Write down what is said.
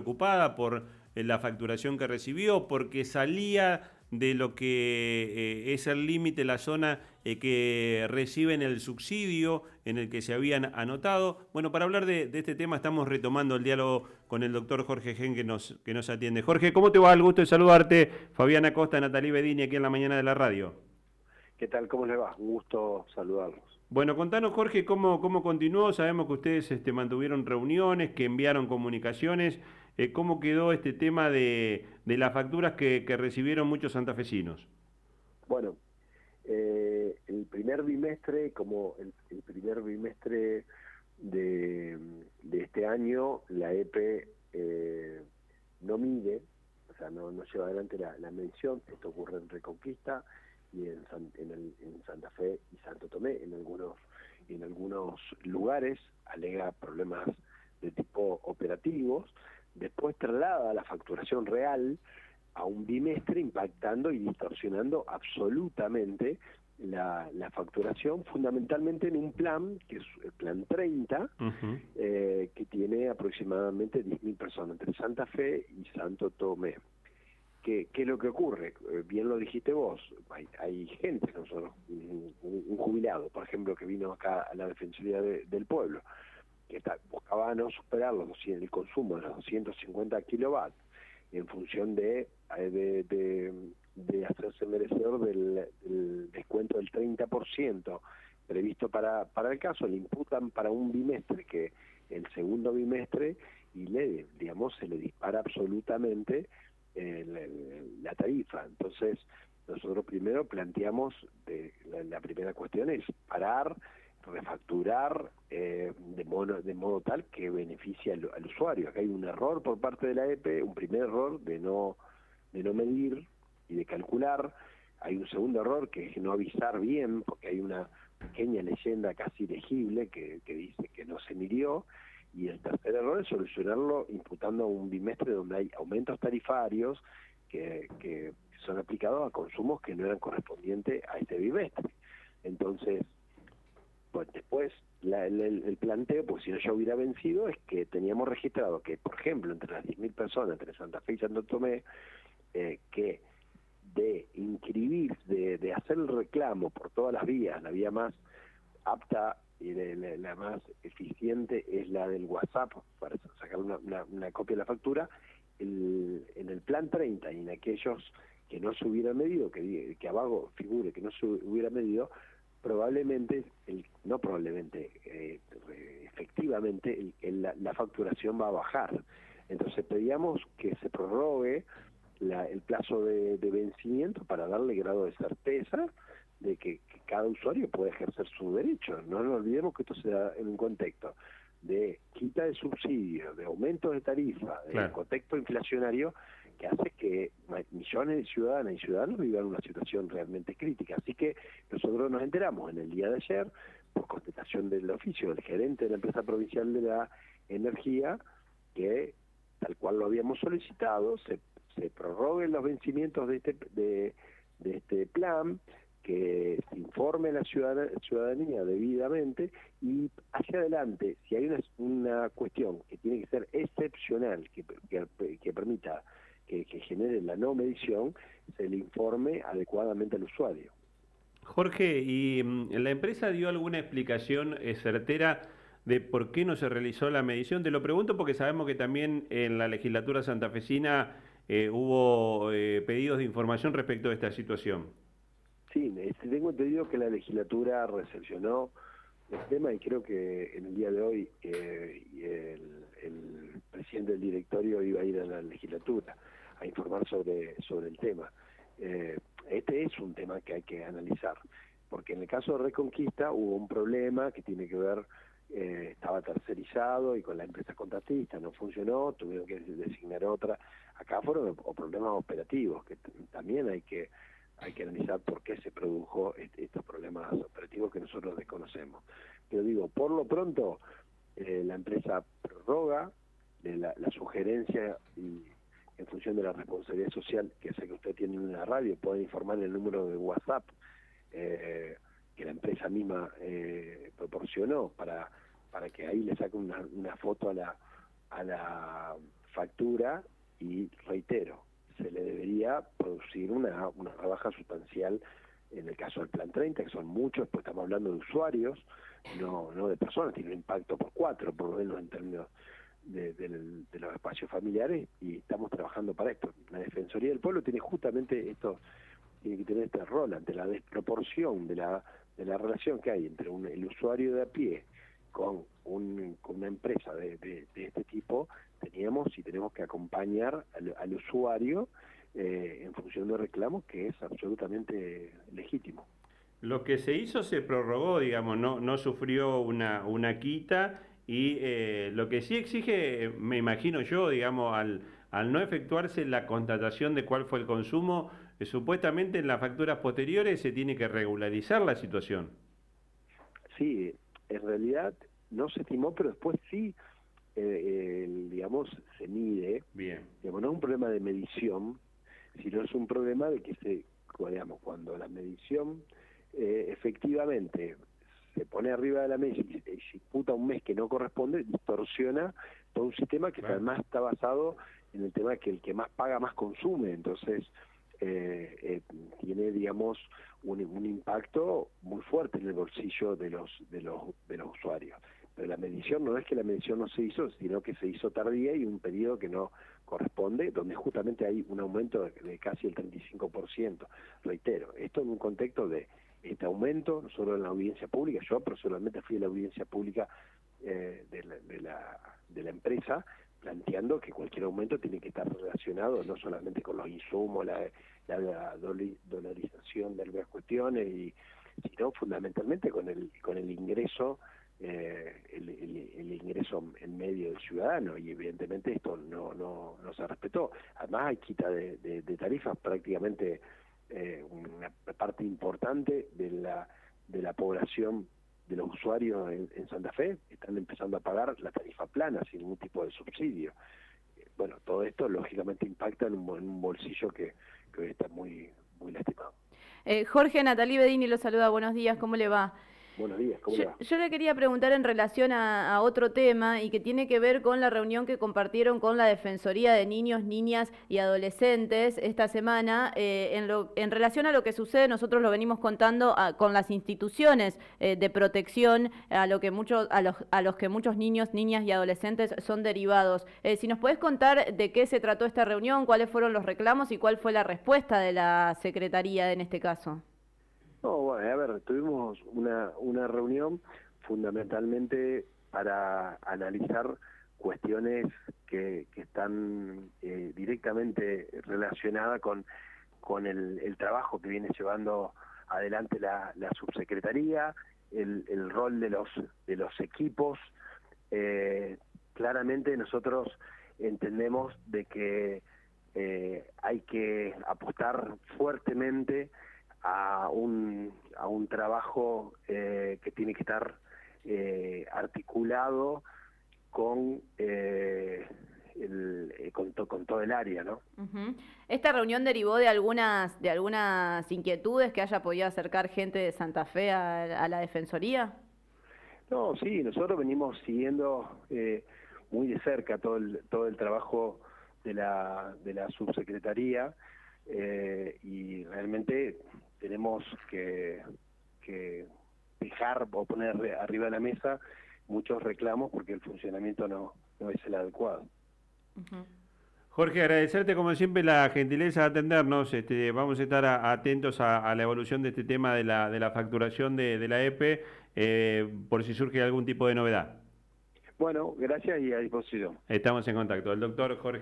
preocupada por eh, la facturación que recibió, porque salía de lo que eh, es el límite, la zona eh, que reciben el subsidio en el que se habían anotado. Bueno, para hablar de, este tema estamos retomando el diálogo con el doctor Jorge Gen que nos, que nos atiende. Jorge, ¿cómo te va? El gusto de saludarte. Fabiana Costa, Natalie Bedini, aquí en la mañana de la radio. ¿Qué tal? ¿Cómo le va? Un gusto saludarlos. Bueno, contanos, Jorge, cómo, cómo continuó. Sabemos que ustedes este, mantuvieron reuniones, que enviaron comunicaciones. Eh, ¿Cómo quedó este tema de, las facturas que, recibieron muchos santafesinos? Bueno, eh, el primer bimestre, como el, primer bimestre de, este año, la EPE eh, no mide, o sea, no, lleva adelante la, mención. Esto ocurre en Reconquista y en, Santa Fe y Santo Tomé, en algunos, en algunos lugares, alega problemas de tipo operativos, después traslada la facturación real a un bimestre impactando y distorsionando absolutamente la, facturación, fundamentalmente en un plan, que es el plan 30, eh, que tiene aproximadamente 10.000 personas entre Santa Fe y Santo Tomé. ¿Qué, es lo que ocurre? Eh, bien lo dijiste vos, hay, gente, nosotros, un, jubilado, por ejemplo, que vino acá a la Defensoría del Pueblo, no superar los, el consumo de los 250 kilovatios en función de, eh, de, hacerse merecedor del, descuento del 30% previsto para, para el caso, le imputan para un bimestre que el segundo bimestre y le, digamos, se le dispara absolutamente la, tarifa. Entonces, nosotros primero planteamos, de, la, primera cuestión es parar, refacturar eh, de, modo, de modo tal que beneficie al, usuario. Acá hay un error por parte de la EPE, un primer error de no, de no medir y de calcular. Hay un segundo error que es no avisar bien, porque hay una pequeña leyenda casi legible que, que dice que no se midió y el tercer error es solucionarlo imputando a un bimestre donde hay aumentos tarifarios que, que son aplicados a consumos que no eran correspondientes a este bimestre. Entonces, pues después el, planteo, pues si no ya hubiera vencido, es que teníamos registrado que, por ejemplo, entre las 10.000 personas, entre Santa Fe y Santo Tomé, eh, que de inscribir, de, de hacer el reclamo por todas las vías, la vía más apta y la, más eficiente es la del WhatsApp para sacar una, una, copia de la factura. El, en el plan 30 y en aquellos que no se hubieran medido, que, que abajo figure que no se hubiera medido, probablemente, el, no probablemente, eh, efectivamente la, la, facturación va a bajar. Entonces pedíamos que se prorrogue la, el plazo de, de vencimiento para darle grado de certeza de que, cada usuario puede ejercer su derecho. No nos olvidemos que esto se da en un contexto de quita de subsidio, de aumento de tarifa, de contexto inflacionario que hace que millones de ciudadanas y ciudadanos vivan una situación realmente crítica. Así que nosotros nos enteramos en el día de ayer, por contestación del oficio del gerente de la empresa provincial de la energía, que tal cual lo habíamos solicitado, se, se prorroguen los vencimientos de este, de, este plan, que se informe la ciudadanía debidamente y hacia adelante, si hay una, una cuestión que tiene que ser excepcional, que, permita que, genere la no medición, se le informe adecuadamente al usuario. Jorge, ¿y mm, la empresa dio alguna explicación eh, certera de por qué no se realizó la medición? Te lo pregunto porque sabemos que también en la legislatura santafesina eh, hubo eh, pedidos de información respecto a esta situación. Sí, tengo entendido que la legislatura recepcionó el tema y creo que en el día de hoy eh, el, presidente del directorio iba a ir a la legislatura a informar sobre, sobre el tema. Eh, este es un tema que hay que analizar, porque en el caso de Reconquista hubo un problema que tiene que ver, eh, estaba tercerizado y con la empresa contratista no funcionó, tuvieron que designar otra. Acá fueron problemas operativos que también hay que hay que analizar por qué se produjo estos problemas operativos que nosotros desconocemos. Pero digo, por lo pronto, eh, la empresa prorroga la, sugerencia y en función de la responsabilidad social que sé que usted tiene en una radio, puede informar el número de WhatsApp eh, que la empresa misma eh, proporcionó para, para que ahí le saque una, una foto a la, a la factura y reitero, se le debería producir una, una rebaja sustancial en el caso del Plan 30, que son muchos, pues estamos hablando de usuarios, no, no de personas, tiene un impacto por cuatro, por lo menos en términos de, los espacios familiares, y estamos trabajando para esto. La Defensoría del Pueblo tiene justamente esto, tiene que tener este rol ante la desproporción de la, de la relación que hay entre un, el usuario de a pie con, un, con una empresa de, de, este tipo, teníamos y tenemos que acompañar al usuario eh, en función de reclamos que es absolutamente legítimo. Lo que se hizo se prorrogó, digamos, no, no sufrió una, una quita y eh, lo que sí exige, me imagino yo, digamos, al, al no efectuarse la constatación de cuál fue el consumo, eh, supuestamente en las facturas posteriores se tiene que regularizar la situación. Sí, en realidad no se estimó, pero después sí, digamos, se mide. Bien. Digamos, no es un problema de medición, sino es un problema de que se, digamos, cuando la medición eh, efectivamente se pone arriba de la mesa y se disputa un mes que no corresponde, distorsiona todo un sistema que además está basado en el tema de que el que más paga más consume, entonces eh, eh, tiene, digamos, un, un, impacto muy fuerte en el bolsillo de los de los de los usuarios. Pero la medición no es que la medición no se hizo, sino que se hizo tardía y un periodo que no corresponde, donde justamente hay un aumento de, casi el 35%. Reitero, esto en un contexto de este aumento, no solo en la audiencia pública, yo personalmente fui a la audiencia pública eh, de, la, de, la, empresa, planteando que cualquier aumento tiene que estar relacionado no solamente con los insumos, la, la, dolarización de algunas cuestiones, y, sino fundamentalmente con el, con el ingreso eh, el, ingreso en medio del ciudadano y evidentemente esto no, no, no se respetó. Además hay quita de, tarifas prácticamente eh, una parte importante de la, de la población de los usuarios en, Santa Fe están empezando a pagar la tarifa plana sin ningún tipo de subsidio. Eh, bueno, todo esto lógicamente impacta en un, bolsillo que, que, hoy está muy, muy lastimado. Jorge Natalí Bedini lo saluda, buenos días, ¿cómo le va? Buenos días, ¿cómo yo, va? yo, le quería preguntar en relación a, otro tema y que tiene que ver con la reunión que compartieron con la Defensoría de Niños, Niñas y Adolescentes esta semana. Eh, en, lo, en, relación a lo que sucede, nosotros lo venimos contando con las instituciones eh, de protección a, lo que muchos, a, los, a los que muchos niños, niñas y adolescentes son derivados. Eh, si nos puedes contar de qué se trató esta reunión, cuáles fueron los reclamos y cuál fue la respuesta de la Secretaría en este caso. A ver, tuvimos una, una reunión fundamentalmente para analizar cuestiones que, que están eh, directamente relacionadas con, con el, trabajo que viene llevando adelante la, la subsecretaría, el, el, rol de los, de los equipos. Eh, claramente nosotros entendemos de que eh, hay que apostar fuertemente a un, a un trabajo eh, que tiene que estar eh, articulado con, eh, el, con, con, todo el área, ¿no? ¿Esta reunión derivó de algunas, de algunas inquietudes que haya podido acercar gente de Santa Fe a, la Defensoría? No, sí, nosotros venimos siguiendo muy de cerca todo el, todo el trabajo de la, de la subsecretaría y realmente tenemos que, dejar o poner arriba de la mesa muchos reclamos porque el funcionamiento no, no es el adecuado. Jorge, agradecerte como siempre la gentileza de atendernos. Este, vamos a estar atentos a, la evolución de este tema de la, de la facturación de, de la EPE eh, por si surge algún tipo de novedad. Bueno, gracias y a disposición. Estamos en contacto. El doctor Jorge.